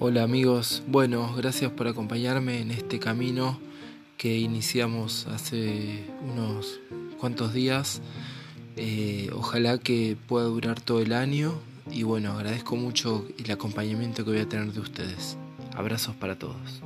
Hola amigos, bueno, gracias por acompañarme en este camino que iniciamos hace unos cuantos días. Eh, ojalá que pueda durar todo el año y bueno, agradezco mucho el acompañamiento que voy a tener de ustedes. Abrazos para todos.